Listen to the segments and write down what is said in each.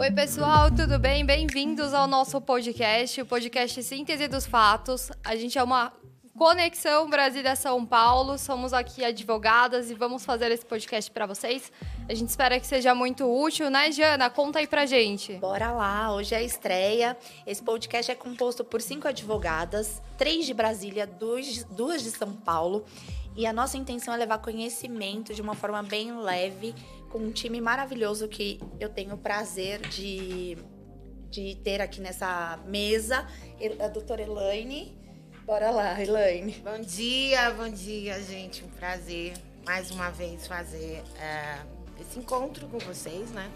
Oi, pessoal, tudo bem? Bem-vindos ao nosso podcast, o podcast Síntese dos Fatos. A gente é uma conexão Brasília-São Paulo. Somos aqui advogadas e vamos fazer esse podcast para vocês. A gente espera que seja muito útil, né, Jana? Conta aí pra gente. Bora lá, hoje é a estreia. Esse podcast é composto por cinco advogadas, três de Brasília, duas, de São Paulo. E a nossa intenção é levar conhecimento de uma forma bem leve, com um time maravilhoso que eu tenho o prazer de, de ter aqui nessa mesa. A doutora Elaine. Bora lá, Elaine. Bom dia, bom dia, gente. Um prazer mais uma vez fazer é, esse encontro com vocês, né?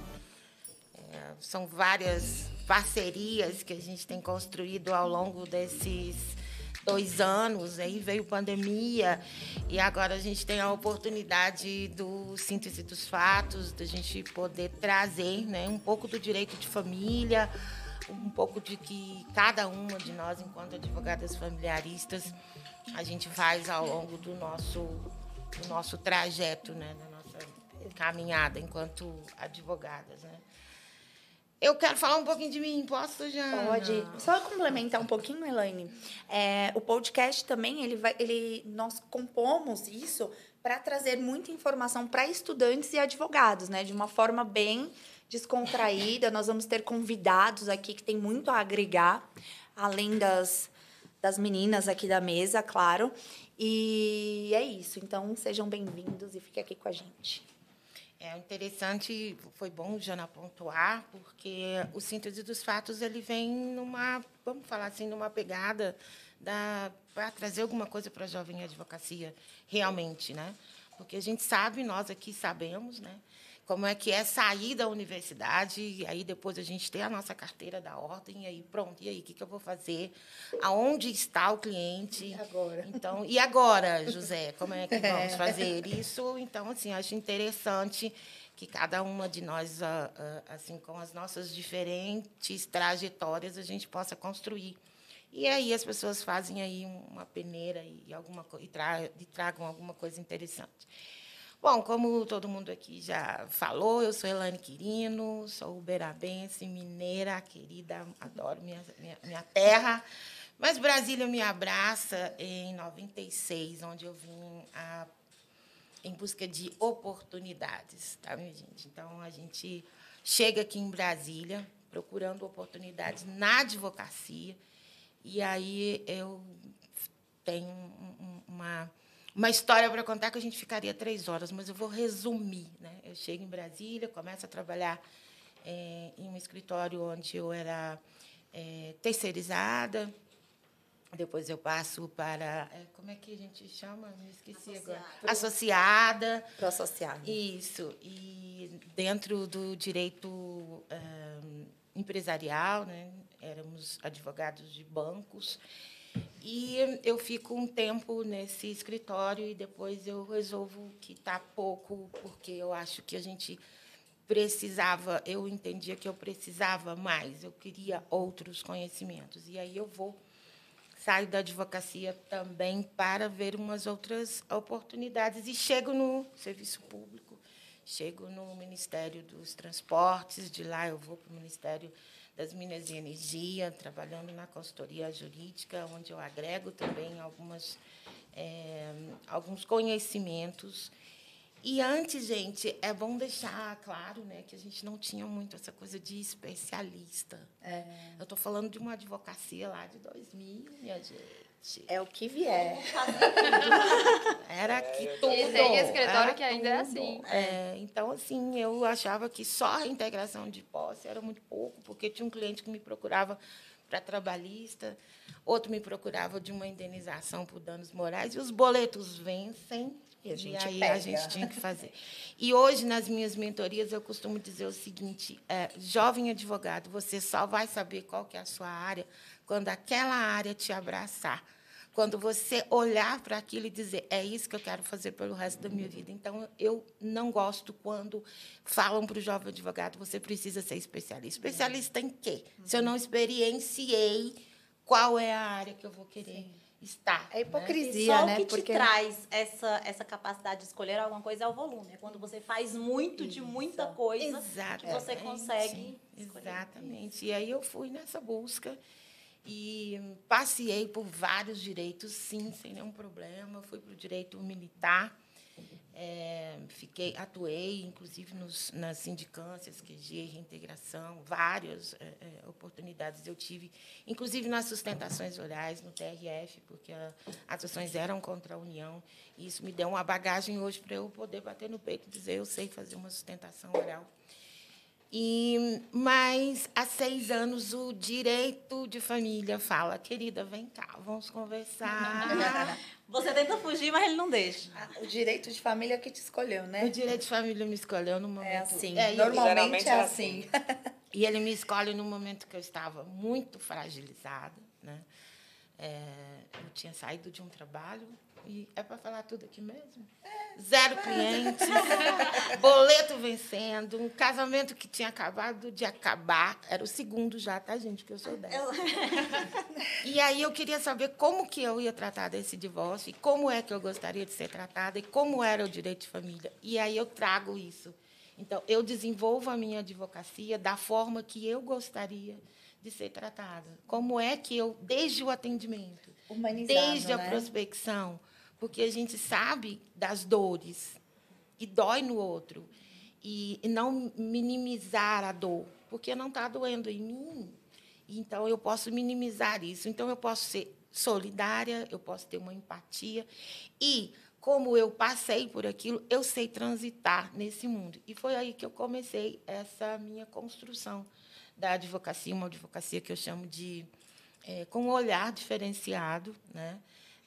É, são várias parcerias que a gente tem construído ao longo desses dois anos, aí veio pandemia e agora a gente tem a oportunidade do síntese dos fatos, da gente poder trazer né, um pouco do direito de família, um pouco de que cada uma de nós, enquanto advogadas familiaristas, a gente faz ao longo do nosso, do nosso trajeto, né, da nossa caminhada enquanto advogadas. Né. Eu quero falar um pouquinho de mim, posso já? Pode. Só complementar um pouquinho, Elaine. É, o podcast também, ele vai, ele, nós compomos isso para trazer muita informação para estudantes e advogados, né? De uma forma bem descontraída. Nós vamos ter convidados aqui que tem muito a agregar, além das, das meninas aqui da mesa, claro. E é isso. Então, sejam bem-vindos e fiquem aqui com a gente. É interessante, foi bom Jana pontuar, porque o síntese dos fatos ele vem numa, vamos falar assim, numa pegada para trazer alguma coisa para a jovem advocacia, realmente, né? Porque a gente sabe, nós aqui sabemos, né? Como é que é sair da universidade, e aí depois a gente tem a nossa carteira da ordem, e aí pronto, e aí o que, que eu vou fazer? Aonde está o cliente? E agora? Então, e agora, José, como é que vamos fazer isso? Então, assim, acho interessante que cada uma de nós, ah, ah, assim, com as nossas diferentes trajetórias, a gente possa construir. E aí as pessoas fazem aí uma peneira e alguma e, tra e tragam alguma coisa interessante. Bom, como todo mundo aqui já falou, eu sou Elane Quirino, sou uberabense, mineira, querida, adoro minha, minha, minha terra. Mas Brasília me abraça em 96, onde eu vim a, em busca de oportunidades, tá, minha gente? Então, a gente chega aqui em Brasília procurando oportunidades na advocacia, e aí eu tenho uma uma história para contar que a gente ficaria três horas, mas eu vou resumir. Né? Eu chego em Brasília, começo a trabalhar é, em um escritório onde eu era é, terceirizada. Depois eu passo para. É, como é que a gente chama? Me esqueci Associada. agora. Associada. Pro associado. Isso. E dentro do direito empresarial, né? éramos advogados de bancos. E eu fico um tempo nesse escritório e depois eu resolvo que está pouco, porque eu acho que a gente precisava, eu entendia que eu precisava mais, eu queria outros conhecimentos. E aí eu vou, saio da advocacia também para ver umas outras oportunidades e chego no serviço público, chego no Ministério dos Transportes, de lá eu vou para o Ministério das Minas e Energia, trabalhando na consultoria jurídica, onde eu agrego também algumas, é, alguns conhecimentos. E antes, gente, é bom deixar claro né, que a gente não tinha muito essa coisa de especialista. É. Eu estou falando de uma advocacia lá de 2000, minha gente. É o que vier. Era que tudo. E tem escritório que ainda é tudo. é assim. É, então, assim, eu achava que só a integração de posse era muito pouco, porque tinha um cliente que me procurava para trabalhista, outro me procurava de uma indenização por danos morais, e os boletos vencem. E, a gente e a gente tinha que fazer. E hoje, nas minhas mentorias, eu costumo dizer o seguinte: é, jovem advogado, você só vai saber qual que é a sua área quando aquela área te abraçar, quando você olhar para aquilo e dizer é isso que eu quero fazer pelo resto da minha vida. Então eu não gosto quando falam para o jovem advogado você precisa ser especialista. Especialista em quê? Se eu não experienciei qual é a área que eu vou querer. Sim. Estar. É né? hipocrisia, E só né? o que te Porque traz essa, essa capacidade de escolher alguma coisa é o volume. É quando você faz muito de muita coisa que você consegue escolher. Exatamente. E aí eu fui nessa busca e passei por vários direitos, sim, sem nenhum problema. Fui para o direito militar. É, fiquei, atuei, inclusive, nos, nas sindicâncias, QG, reintegração, várias é, é, oportunidades eu tive, inclusive nas sustentações orais, no TRF, porque a, as ações eram contra a União. E isso me deu uma bagagem hoje para eu poder bater no peito e dizer eu sei fazer uma sustentação oral. E, mas há seis anos o direito de família fala, querida, vem cá, vamos conversar. Você tenta fugir, mas ele não deixa. ah, o direito de família que te escolheu, o né? direito de família me escolheu no momento. É assim. É, Normalmente Geralmente é é assim. E ele me escolhe no momento que eu estava muito fragilizada, né? É, eu tinha saído de um trabalho e é para falar tudo aqui mesmo. Zero clientes, boleto vencendo, um casamento que tinha acabado de acabar, era o segundo já, tá gente, que eu sou dessa. E aí eu queria saber como que eu ia tratar desse divórcio e como é que eu gostaria de ser tratada e como era o direito de família. E aí eu trago isso. Então, eu desenvolvo a minha advocacia da forma que eu gostaria de ser tratada. Como é que eu, desde o atendimento, desde a né? prospecção, porque a gente sabe das dores e dói no outro. E, e não minimizar a dor, porque não está doendo em mim. Então, eu posso minimizar isso. Então, eu posso ser solidária, eu posso ter uma empatia. E, como eu passei por aquilo, eu sei transitar nesse mundo. E foi aí que eu comecei essa minha construção da advocacia, uma advocacia que eu chamo de é, com um olhar diferenciado, né?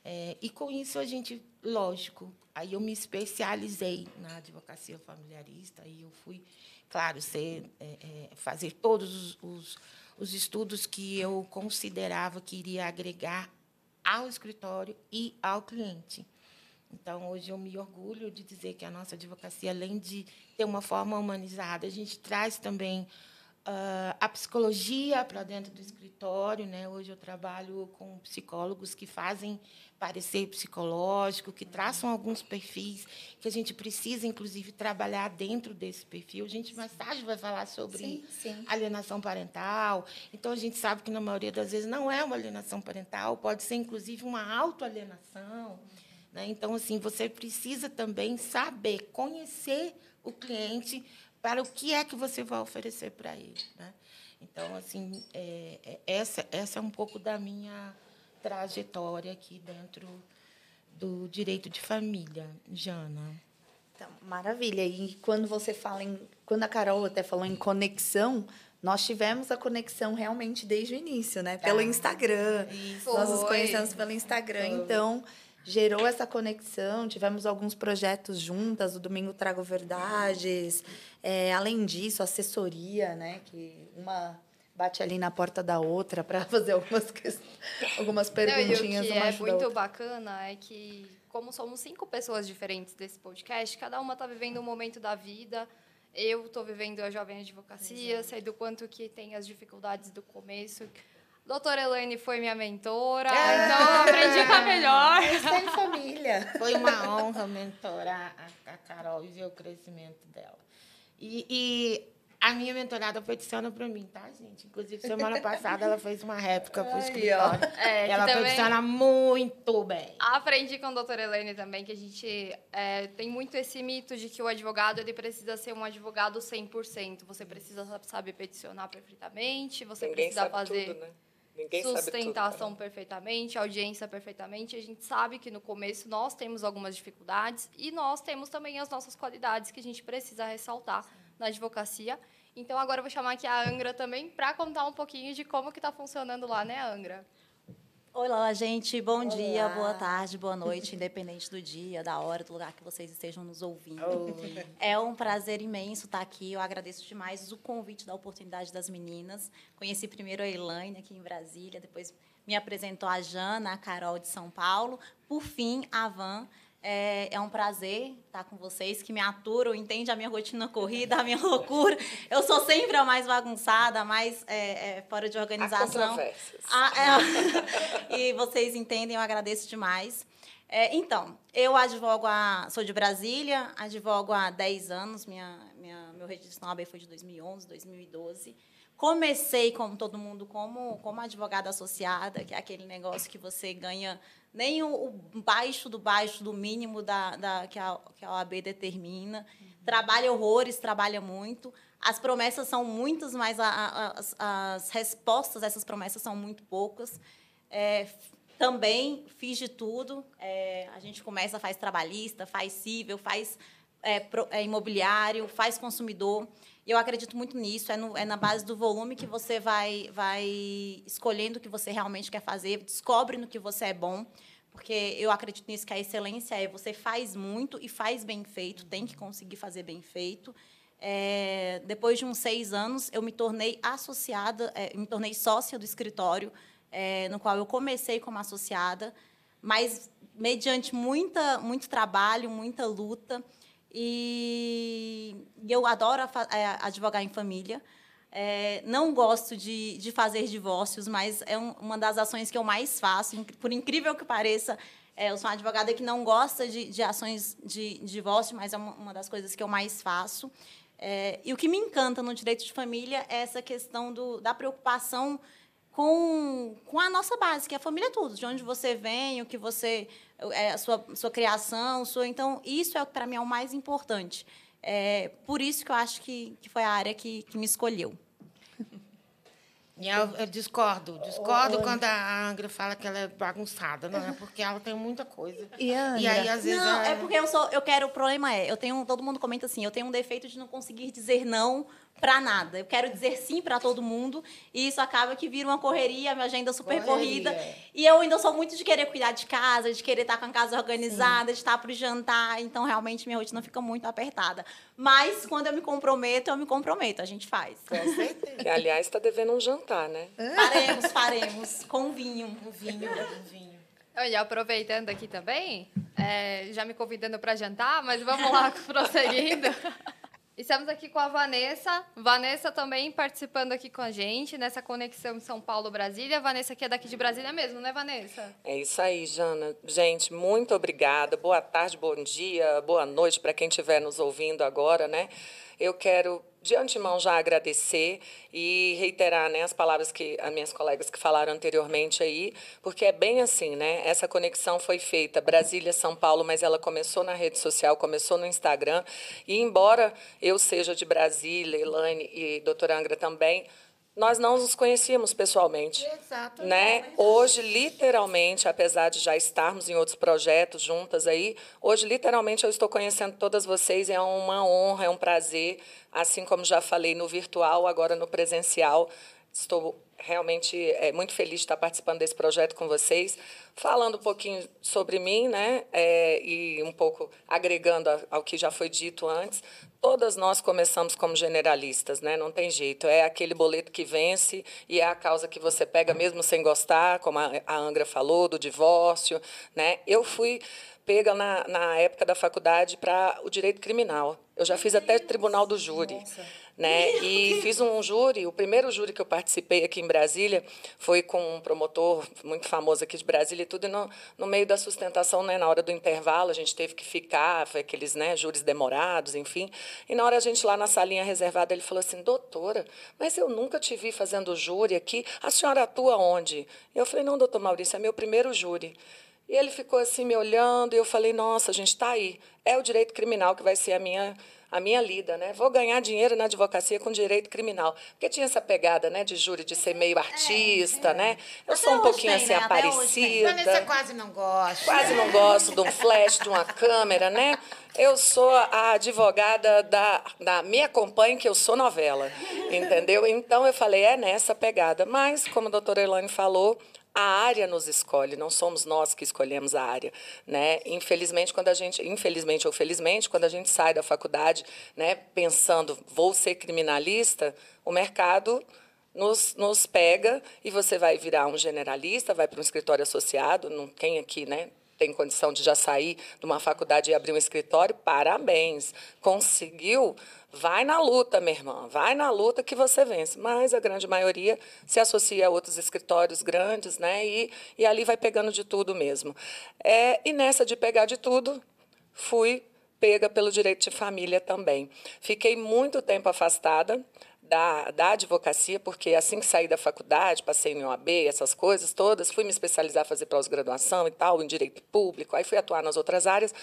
É, e com isso a gente, lógico, aí eu me especializei na advocacia familiarista, aí eu fui, claro, ser, é, é, fazer todos os, os, os estudos que eu considerava que iria agregar ao escritório e ao cliente. Então, hoje eu me orgulho de dizer que a nossa advocacia, além de ter uma forma humanizada, a gente traz também ah, a psicologia para dentro do escritório. Né? Hoje eu trabalho com psicólogos que fazem parecer psicológico, que traçam alguns perfis que a gente precisa, inclusive, trabalhar dentro desse perfil. A gente mais tarde vai falar sobre Sim, sim. alienação parental. Então, a gente sabe que, na maioria das vezes, não é uma alienação parental, pode ser, inclusive, uma autoalienação. Né? Então, assim, você precisa também saber, conhecer o cliente para o que é que você vai oferecer para ele. Né? Então, assim, é, é- essa, essa é um pouco da minha trajetória aqui dentro do direito de família, Jana. Então, maravilha. E quando você fala em. Quando a Carol até falou em conexão, nós tivemos a conexão realmente desde o início, né? Pelo Ah, Instagram. isso. Nós nos Foi. conhecemos pelo Instagram. Então, gerou essa conexão. Tivemos alguns projetos juntas. O Domingo Trago Verdades. É, além disso, assessoria, né? Que uma bate ali na porta da outra para fazer algumas, algumas Não, e o perguntinhas. que é muito bacana é que, como somos cinco pessoas diferentes desse podcast, cada uma está vivendo um momento da vida. Eu estou vivendo a jovem advocacia, sei do quanto que tem as dificuldades do começo. Doutora Elaine foi minha mentora, Ah. então eu aprendi com a melhor. Está em família. Foi uma honra mentorar a, a Carol e ver o crescimento dela. E, e a minha mentorada peticiona para mim, tá, gente? Inclusive, semana passada ela fez uma réplica para o escritório. É, ela peticiona muito bem. Aprendi com a doutora Helene também que a gente é, tem muito esse mito de que o advogado ele precisa ser um advogado 100%. Você precisa saber peticionar perfeitamente, você Ninguém precisa sabe fazer tudo, né? Ninguém sabe tudo. sustentação né? perfeitamente, audiência perfeitamente. A gente sabe que no começo nós temos algumas dificuldades e nós temos também as nossas qualidades que a gente precisa ressaltar na advocacia. Então agora eu vou chamar aqui a Angra também para contar um pouquinho de como que está funcionando lá, né, Angra? Olá, gente. Bom dia, Olá. boa tarde, boa noite, independente do dia, da hora, do lugar que vocês estejam nos ouvindo. Oi. É um prazer imenso estar aqui. Eu agradeço demais o convite da oportunidade das meninas. Conheci primeiro a Elaine aqui em Brasília, depois me apresentou a Jana, a Carol de São Paulo, por fim, a Van. É, é, um prazer estar com vocês, que me aturam, entendem a minha rotina corrida, a minha loucura. Eu sou sempre a mais bagunçada, a mais é, é, fora de organização. Ah, é, e vocês entendem, eu agradeço demais. É, então, eu advogo, a, sou de Brasília, advogo há 10 anos, minha, minha, meu registro na OAB foi de 2011, 2012. Comecei, como todo mundo, como, como advogada associada, que é aquele negócio que você ganha nem o, baixo do baixo do mínimo da, da, que, a, que a OAB determina. Uhum. Trabalha horrores, trabalha muito. As promessas são muitas, mas a, a, as, as, respostas a essas promessas são muito poucas. É, também fiz de tudo. É, a gente começa, faz trabalhista, faz civil, faz é, pro, é, imobiliário, faz consumidor. E eu acredito muito nisso. É, no, é na base do volume que você vai, vai escolhendo o que você realmente quer fazer, descobre no que você é bom. Porque eu acredito nisso, que a excelência é você faz muito e faz bem feito, tem que conseguir fazer bem feito. É, depois de uns seis anos, eu me tornei associada, é, me tornei sócia do escritório, é, no qual eu comecei como associada, mas mediante muita, muito trabalho, muita luta. E eu adoro é, advogar em família. É, não gosto de, de fazer divórcios, mas é um, uma das ações que eu mais faço. Por incrível que pareça, é, eu sou uma advogada que não gosta de, de ações de, de divórcio, mas é uma, uma, das coisas que eu mais faço. É, e o que me encanta no direito de família é essa questão do, da preocupação com, com a nossa base, que é a família é tudo, de onde você vem, o que você a sua, sua criação, sua, então isso é para mim é o mais importante. É por isso que eu acho que, que foi a área que, que me escolheu. Eu, eu, discordo, discordo quando a Angra fala que ela é bagunçada, não é? Porque ela tem muita coisa. E, e aí, às vezes. Não, ela... é porque eu sou. Eu quero. O problema é, eu tenho. Todo mundo comenta assim, eu tenho um defeito de não conseguir dizer não para nada. Eu quero dizer sim para todo mundo e isso acaba que vira uma correria, minha agenda super corrida. E eu ainda sou muito de querer cuidar de casa, de querer estar com a casa organizada, sim. de estar para o jantar. Então, realmente, minha rotina fica muito apertada. Mas, quando eu me comprometo, eu me comprometo. A gente faz. Com certeza. Que, aliás, está devendo um jantar, né? Faremos, faremos. Com vinho. Um vinho, um vinho. Olha, aproveitando aqui também, é, já me convidando para jantar, mas vamos lá prosseguindo. Estamos aqui com a Vanessa. Vanessa também participando aqui com a gente nessa conexão São Paulo-Brasília. Vanessa que é daqui de Brasília mesmo, né, Vanessa? É isso aí, Jana. Gente, muito obrigada. Boa tarde, bom dia, boa noite para quem estiver nos ouvindo agora, né? Eu quero de antemão já agradecer e reiterar né, as palavras que as minhas colegas que falaram anteriormente aí, porque é bem assim, né? Essa conexão foi feita Brasília, São Paulo, mas ela começou na rede social, começou no Instagram. E embora eu seja de Brasília, Elaine e doutora Angra também, nós não nos conhecíamos pessoalmente. Exato. Né? Hoje, literalmente, apesar de já estarmos em outros projetos juntas aí, hoje, literalmente, eu estou conhecendo todas vocês. É uma honra, é um prazer. Assim como já falei no virtual, agora no presencial. Estou realmente é, muito feliz de estar participando desse projeto com vocês, falando um pouquinho sobre mim, né, é, e um pouco agregando ao que já foi dito antes. Todas nós começamos como generalistas, né? Não tem jeito. É aquele boleto que vence e é a causa que você pega mesmo sem gostar, como a, Angra falou, do divórcio, né? Eu fui pega na, na época da faculdade para o direito criminal. Eu já fiz até tribunal do júri. Nossa né? E fiz um júri, o primeiro júri que eu participei aqui em Brasília foi com um promotor muito famoso aqui de Brasília e tudo, e no, no meio da sustentação, né, na hora do intervalo, a gente teve que ficar, foi aqueles né, júris demorados, enfim. E na hora a gente lá na salinha reservada, ele falou assim: doutora, mas eu nunca te vi fazendo júri aqui, a senhora atua onde? Eu falei: não, doutor Maurício, é meu primeiro júri. E ele ficou assim me olhando e eu falei: nossa, a gente está aí. É o direito criminal que vai ser a minha a minha lida, né? Vou ganhar dinheiro na advocacia com direito criminal. Porque tinha essa pegada, né, de júri, de ser meio artista, é, é. né? Eu Até sou um pouquinho tem, assim, né? aparecida. Vanessa quase não gosta. Quase não gosto de um flash, de uma câmera, né? Eu sou a advogada da, da Me Acompanhe, que eu sou novela, entendeu? Então, eu falei, é nessa pegada. Mas, como a doutora Elaine falou, a área nos escolhe, não somos nós que escolhemos a área, né? Infelizmente, quando a gente, infelizmente ou felizmente, quando a gente sai da faculdade, né, pensando vou ser criminalista, o mercado nos, nos pega e você vai virar um generalista, vai para um escritório associado, não tem aqui, né? Tem condição de já sair de uma faculdade e abrir um escritório, parabéns. Conseguiu, vai na luta, minha irmã, vai na luta que você vence. Mas a grande maioria se associa a outros escritórios grandes, né? E, e ali vai pegando de tudo mesmo. É, e nessa de pegar de tudo, fui pega pelo direito de família também. Fiquei muito tempo afastada, da, da advocacia, porque assim que saí da faculdade, passei em OAB, essas coisas todas, fui me especializar, fazer pós-graduação e tal, em direito público, aí fui atuar nas outras áreas.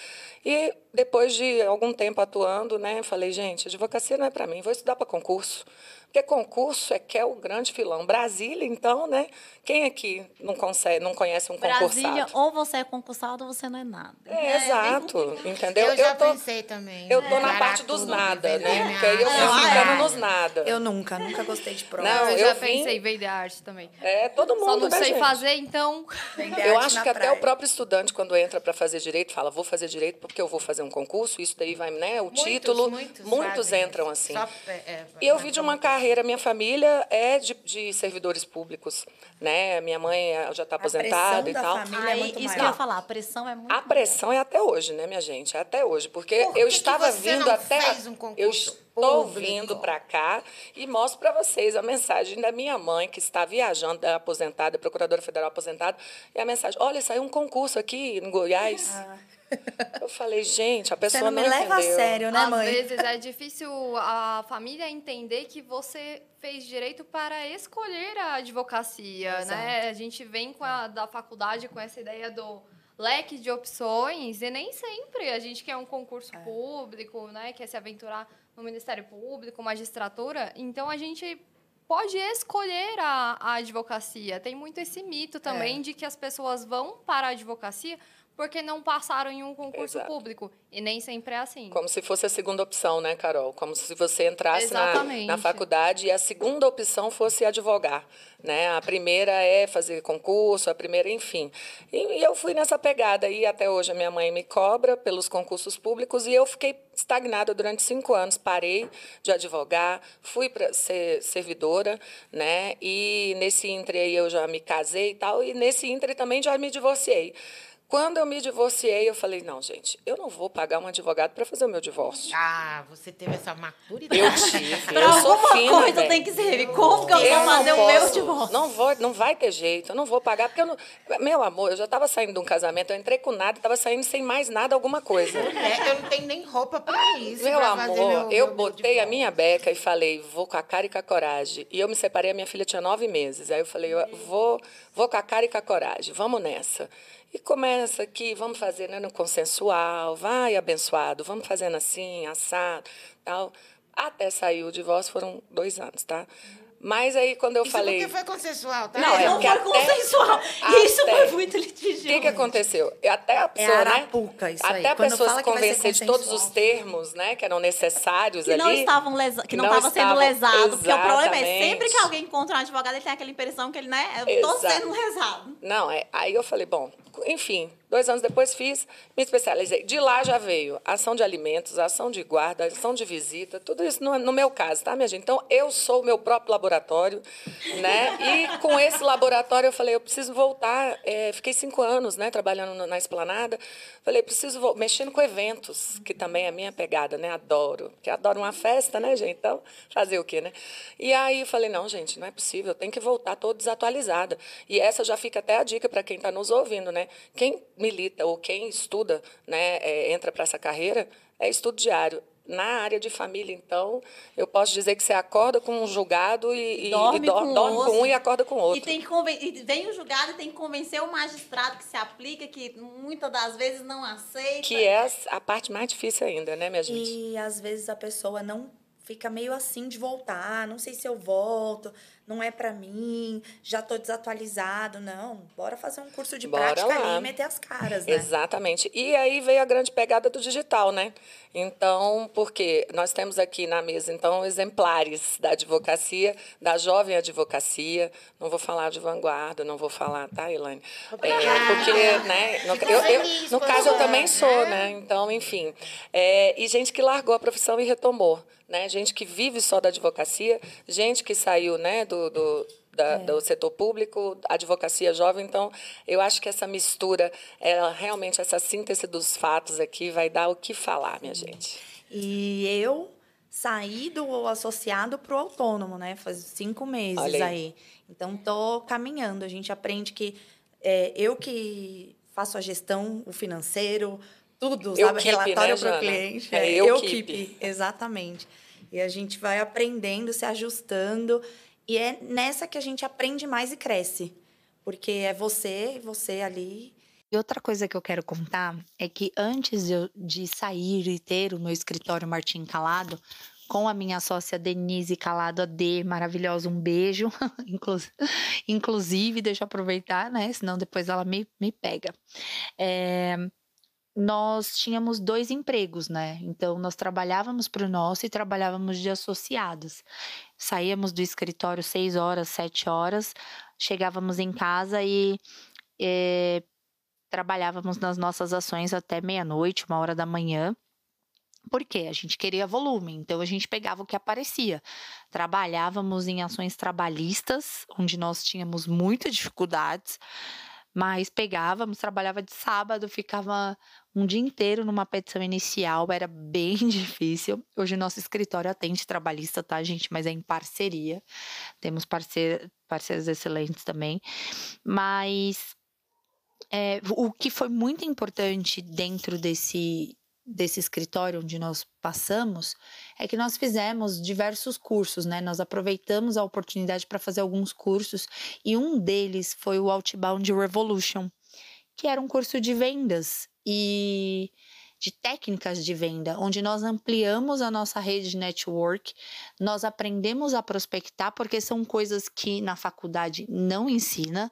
E depois de algum tempo atuando, né, falei, gente, advocacia não é para mim, vou estudar para concurso. Porque concurso é que é o grande filão. Brasília, então, né? Quem aqui não, consegue, não conhece um Brasília, concursado? ou você é concursado ou você não é nada. É, exato, entendeu? Eu já tô, pensei também. eu tô na Parar parte dos nada, né? minha Porque aí eu fui Ah, ficando é. nos nada. Eu nunca, nunca gostei de prova. Não, eu eu já vim- pensei em vender arte também. É, todo mundo, Só não né, sei gente? fazer, então. Vender Eu acho na que até praia. o próprio estudante, quando entra para fazer direito, fala, vou fazer direito porque eu vou fazer um concurso, isso daí vai, né? O Muitos, título. muitos muitos entram assim. Só, é, é, E eu vi de uma muito- carreira, minha família é de, de servidores públicos, né? Minha mãe já está aposentada e pressão da tal. é Aí, muito isso maior. que eu ia falar, a pressão é muito A maior. pressão é até hoje, né, minha gente? É até hoje, porque Por que eu que estava você vindo não até fez um eu estou público? vindo para cá e mostro para vocês a mensagem da minha mãe que está viajando, é aposentada, procuradora federal aposentada, e a mensagem: "Olha, saiu um concurso aqui em Goiás". Eu falei: "Gente, a pessoa Você não me leva entendeu. a sério, né, Às mãe? vezes é difícil a família entender que você fez direito para escolher a advocacia, né? A gente vem com a, da faculdade com essa ideia do leque de opções e nem sempre a gente quer um concurso público, né? Quer se aventurar no Ministério Público, magistratura. Então a gente pode escolher a, a advocacia. Tem muito esse mito também de que as pessoas vão para a advocacia porque não passaram em um concurso Exato. público. E nem sempre é assim. Como se fosse a segunda opção, né, Carol? Como se você entrasse na, na faculdade e a segunda opção fosse advogar. Né? A primeira é fazer concurso, a primeira, enfim. E, e eu fui nessa pegada. E até hoje a minha mãe me cobra pelos concursos públicos e eu fiquei estagnada durante cinco anos. Parei de advogar, fui para ser servidora, né? E nesse intre aí eu já me casei e tal. E nesse intre também já me divorciei. Quando eu me divorciei, eu falei, não, gente, eu não vou pagar um advogado para fazer o meu divórcio. Ah, você teve essa maturidade. Eu tive, Pra eu sou alguma fina, coisa tem que servir. Como que eu, Eu vou fazer o meu posso, divórcio? Não, vou, não vai ter jeito, eu não vou pagar, porque eu não... Meu amor, eu já estava saindo de um casamento, eu entrei com nada, estava saindo sem mais nada, alguma coisa. É, eu não tenho nem roupa pra isso. Meu amor, meu- eu meu botei a minha beca e falei, vou com a cara e com a coragem. E eu me separei, a minha filha tinha nove meses. Aí eu falei, eu vou, vou com a cara e com a coragem, vamos nessa. E começa aqui, vamos fazer né, no consensual, vai abençoado, vamos fazendo assim, assado, tal. Até sair o divórcio foram dois anos, tá? Mas aí quando eu Isso falei. porque foi consensual, tá? Não, é não foi até- consensual. Isso até- foi muito O litigioso. que, que aconteceu? Eu- Até a pessoa, né? arapuca, isso aí. Até a Quando pessoa se convencer de todos os termos, né, que eram necessários que ali. não estavam lesa... que não não estava sendo lesado. Porque o problema é sempre que alguém encontra um advogado, ele tem aquela impressão que ele, né? Eu tô Exato. sendo lesado. Não, é, aí eu falei, bom, enfim, dois anos depois fiz, me especializei. De lá já veio ação de alimentos, ação de guarda, ação de visita, tudo isso no, no meu caso, tá, minha gente? Então, eu sou o meu próprio laboratório, né? E com esse laboratório eu falei, eu preciso voltar. é, fiquei cinco anos, né, trabalhando na esplanada. Falei, preciso mexendo com eventos, que também é minha pegada, né? Adoro. Porque adoro uma festa, né, gente? Então, fazer o quê, né? E aí falei, não, gente, não é possível, tenho que voltar toda desatualizada. E essa já fica até a dica para quem está nos ouvindo, né? Quem milita ou quem estuda, né, é, entra para essa carreira, é estudo diário. Na área de família, então, eu posso dizer que você acorda com um julgado e, e- Dorme e com dorme outro. com um e acorda com outro. E, tem que e vem o julgado e tem que convencer o magistrado que se aplica, que muitas das vezes não aceita. Que é a parte mais difícil ainda, né, minha gente? E às vezes a pessoa não fica meio assim de voltar, não sei se eu volto, não é pra mim, já tô desatualizado, não. Bora fazer um curso de Bora prática lá. ali e meter as caras, né? Exatamente. E aí veio a grande pegada do digital, né? Então, porque nós temos aqui na mesa, então, exemplares da advocacia, da jovem advocacia. Não vou falar de vanguarda, não vou falar, tá, Elaine? É, porque, né? No, eu- eu- no caso, eu também sou, né? né? Então, enfim. É, e gente que largou a profissão e retomou. Né? Gente que vive só da advocacia, gente que saiu né, do, do da, é. do setor público, advocacia jovem. Então, eu acho que essa mistura, ela, realmente, essa síntese dos fatos aqui vai dar o que falar, minha gente. E eu saí do associado para o autônomo, né? Faz cinco meses aí. aí. Então, tô caminhando. A gente aprende que é, eu que faço a gestão, o financeiro, tudo, eu sabe? Keep, Relatório né, para o cliente. É, eu, eu keep. keep. Exatamente. E a gente vai aprendendo, se ajustando. E é nessa que a gente aprende mais e cresce. Porque é você, você ali. E outra coisa que eu quero contar é que antes de, eu, de sair e ter o meu escritório Martim Calado, com a minha sócia Denise Calado AD, maravilhosa, um beijo. Inclusive, deixa eu aproveitar, né? Senão depois ela me, me pega. É, nós tínhamos dois empregos, né? Então, nós trabalhávamos para o nosso e trabalhávamos de associados. Saíamos do escritório seis horas, sete horas, chegávamos em casa e é, trabalhávamos nas nossas ações até meia-noite, uma hora da manhã. Por quê? A gente queria volume, então a gente pegava o que aparecia. Trabalhávamos em ações trabalhistas, onde nós tínhamos muitas dificuldades, mas pegávamos, trabalhava de sábado, ficava um dia inteiro numa petição inicial, era bem difícil. Hoje nosso escritório atende trabalhista, tá, gente? Mas é em parceria. Temos parceiro, parceiros excelentes também. Mas é, o que foi muito importante dentro desse, desse escritório onde nós passamos é que nós fizemos diversos cursos, né? Nós aproveitamos a oportunidade para fazer alguns cursos e um deles foi o Outbound Revolution, que era um curso de vendas e de técnicas de venda, onde nós ampliamos a nossa rede de network, nós aprendemos a prospectar, porque são coisas que na faculdade não ensina,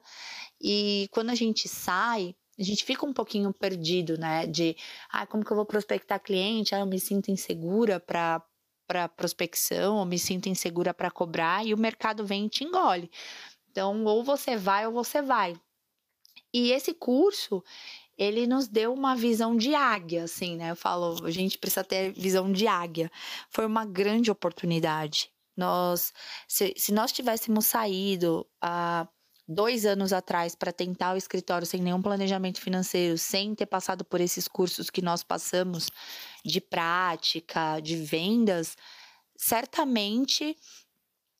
e quando a gente sai, a gente fica um pouquinho perdido, né? De, ah, como que eu vou prospectar cliente? Ah, eu me sinto insegura para para prospecção, ou me sinto insegura para cobrar e o mercado vem e te engole. Então, ou você vai ou você vai. E esse curso, ele nos deu uma visão de águia, assim, né? Eu falo, a gente precisa ter visão de águia. Foi uma grande oportunidade. Nós, se, se nós tivéssemos saído a uh, dois anos atrás para tentar o escritório sem nenhum planejamento financeiro, sem ter passado por esses cursos que nós passamos de prática, de vendas, certamente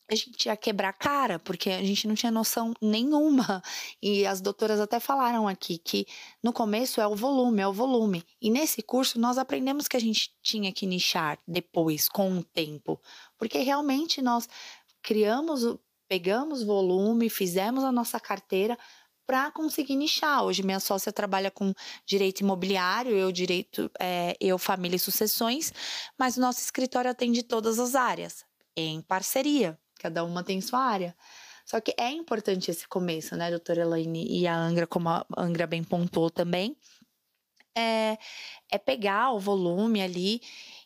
a gente ia quebrar a cara, porque a gente não tinha noção nenhuma. E as doutoras até falaram aqui que no começo é o volume, é o volume. E nesse curso nós aprendemos que a gente tinha que nichar depois, com o tempo. Porque realmente nós criamos pegamos volume, fizemos a nossa carteira para conseguir nichar. Hoje minha sócia trabalha com direito imobiliário, eu direito, é, eu família e sucessões, mas o nosso escritório atende todas as áreas em parceria. Cada uma tem sua área. Só que é importante esse começo, né, doutora Elaine e a Angra, como a Angra bem pontuou também, é, é pegar o volume ali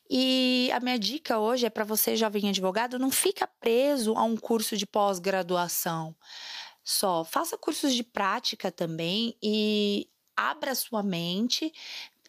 e a minha dica hoje é para você, jovem advogado, não fica preso a um curso de pós-graduação só. Faça cursos de prática também e abra sua mente,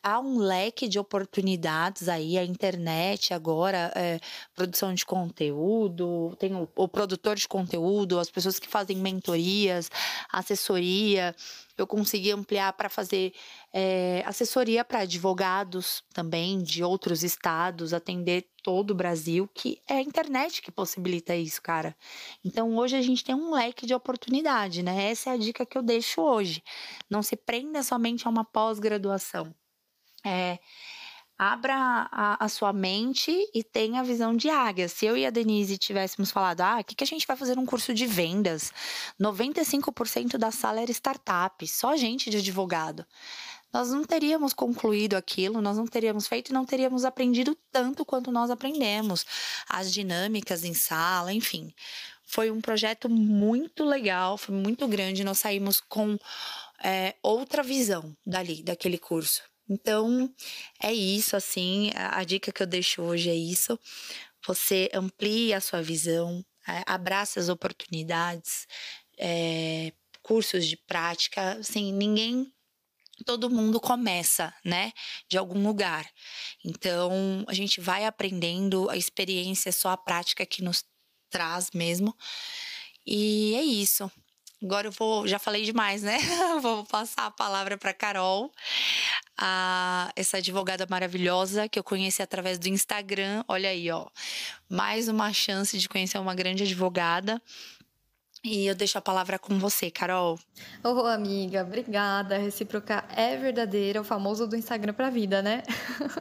há um leque de oportunidades aí, a internet agora, é, produção de conteúdo, tem o, o, produtor de conteúdo, as pessoas que fazem mentorias, assessoria. Eu consegui ampliar para fazer é, assessoria para advogados também de outros estados, atender todo o Brasil, que é a internet que possibilita isso, cara. Então hoje a gente tem um leque de oportunidade, né? Essa é a dica que eu deixo hoje. Não se prenda somente a uma pós-graduação. É, abra a, a, sua mente e tenha a visão de águia. Se eu e a Denise tivéssemos falado, ah, o que, que a gente vai fazer num curso de vendas? 95% da sala era startup, só gente de advogado. Nós não teríamos concluído aquilo, nós não teríamos feito e não teríamos aprendido tanto quanto nós aprendemos. As dinâmicas em sala, enfim. Foi um projeto muito legal, foi muito grande. Nós saímos com é, outra visão dali, daquele curso. Então, é isso, assim, a, dica que eu deixo hoje é isso. Você amplie a sua visão, é, abraça as oportunidades, é, cursos de prática, assim, ninguém todo mundo começa, né, de algum lugar. Então, a gente vai aprendendo, a experiência é só a prática que nos traz mesmo. E é isso. Agora eu vou, já falei demais, né? vou passar a palavra para Carol, a, essa advogada maravilhosa que eu conheci através do Instagram. Olha aí, ó, mais uma chance de conhecer uma grande advogada. E eu deixo a palavra com você, Carol. Ô, oh, amiga, obrigada. Recíproca é verdadeira, o famoso do Instagram pra vida, né?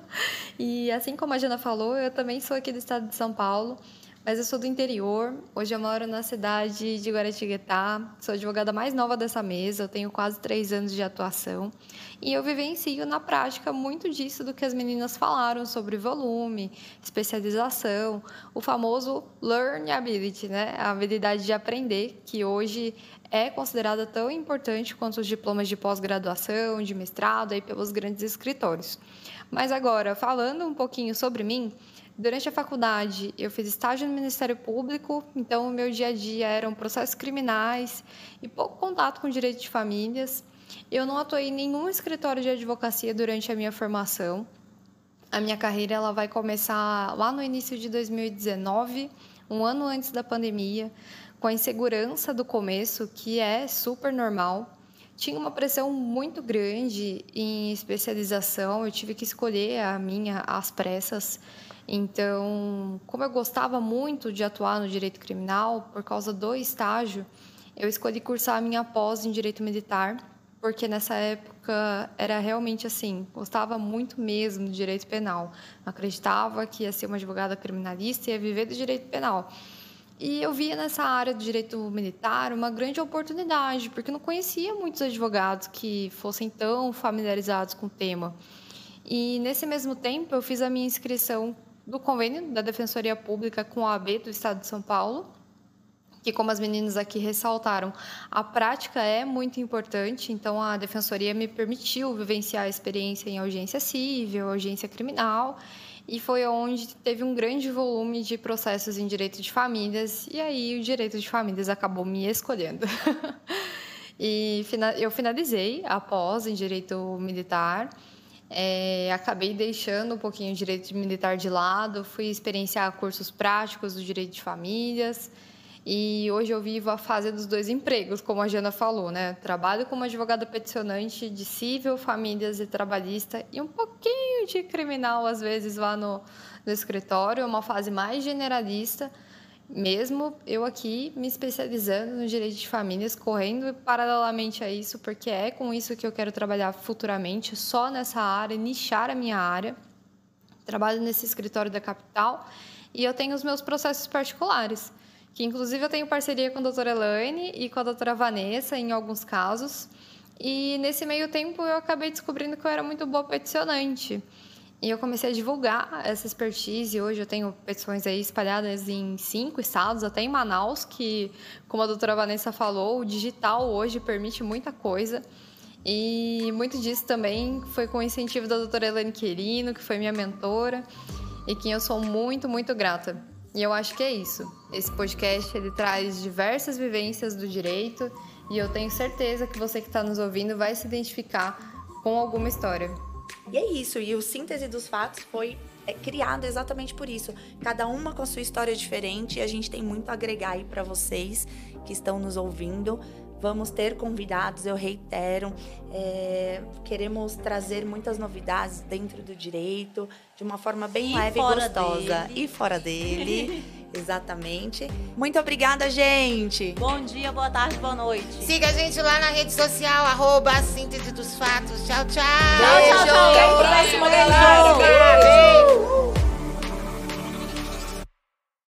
e assim como a Jana falou, eu também sou aqui do estado de São Paulo mas eu sou do interior. Hoje eu moro na cidade de Guaratinguetá. Sou advogada mais nova dessa mesa. Eu tenho quase três anos de atuação. E eu vivencio na prática muito disso do que as meninas falaram sobre volume, especialização, o famoso learnability, né? A habilidade de aprender, que hoje é considerada tão importante quanto os diplomas de pós-graduação, de mestrado, aí pelos grandes escritórios. Mas agora, falando um pouquinho sobre mim, Durante a faculdade, eu fiz estágio no Ministério Público, então o meu dia a dia eram processos criminais e pouco contato com direito de famílias. Eu não atuei em nenhum escritório de advocacia durante a minha formação. A minha carreira ela vai começar lá no início de 2019, um ano antes da pandemia, com a insegurança do começo, que é super normal. Tinha uma pressão muito grande em especialização, eu tive que escolher a minha às pressas. Então, como eu gostava muito de atuar no direito criminal, por causa do estágio, eu escolhi cursar a minha pós em direito militar, porque nessa época era realmente assim, gostava muito mesmo do direito penal. Acreditava que ia ser uma advogada criminalista e ia viver do direito penal. E eu via nessa área do direito militar uma grande oportunidade, porque não conhecia muitos advogados que fossem tão familiarizados com o tema. E nesse mesmo tempo eu fiz a minha inscrição do convênio da Defensoria Pública com a AB do Estado de São Paulo, que, como as meninas aqui ressaltaram, a prática é muito importante, então a Defensoria me permitiu vivenciar a experiência em audiência civil, audiência criminal, e foi onde teve um grande volume de processos em direito de famílias, e aí o direito de famílias acabou me escolhendo. e eu finalizei após em direito militar, é, acabei deixando um pouquinho o direito militar de lado, fui experienciar cursos práticos do direito de famílias. E hoje eu vivo a fase dos dois empregos, como a Jana falou, né? Trabalho como advogada peticionante de civil, famílias e trabalhista e um pouquinho de criminal às vezes lá no, no escritório, uma fase mais generalista, mesmo eu aqui me especializando no direito de famílias, correndo paralelamente a isso, porque é com isso que eu quero trabalhar futuramente, só nessa área, nichar a minha área. Trabalho nesse escritório da capital e eu tenho os meus processos particulares, que inclusive eu tenho parceria com a doutora Elaine e com a doutora Vanessa em alguns casos. E nesse meio tempo eu acabei descobrindo que eu era muito boa peticionante. E eu comecei a divulgar essa expertise. Hoje eu tenho petições aí espalhadas em cinco estados, até em Manaus, que, como a doutora Vanessa falou, o digital hoje permite muita coisa. E muito disso também foi com o incentivo da doutora Helene Querino, que foi minha mentora, e quem eu sou muito, muito grata. E eu acho que é isso. Esse podcast ele traz diversas vivências do direito e eu tenho certeza que você que está nos ouvindo vai se identificar com alguma história. E é isso. E o síntese dos fatos foi é, criado exatamente por isso. Cada uma com a sua história diferente. E a gente tem muito a agregar aí para vocês que estão nos ouvindo. Vamos ter convidados, eu reitero. É, queremos trazer muitas novidades dentro do direito, de uma forma bem e leve e gostosa. Dele. E fora dele. Exatamente. Muito obrigada, gente. Bom dia, boa tarde, boa noite. Siga a gente lá na rede social, arroba síntese dos fatos. Tchau, tchau. Tchau, tchau, tchau. Até o próximo, galera. Beijo.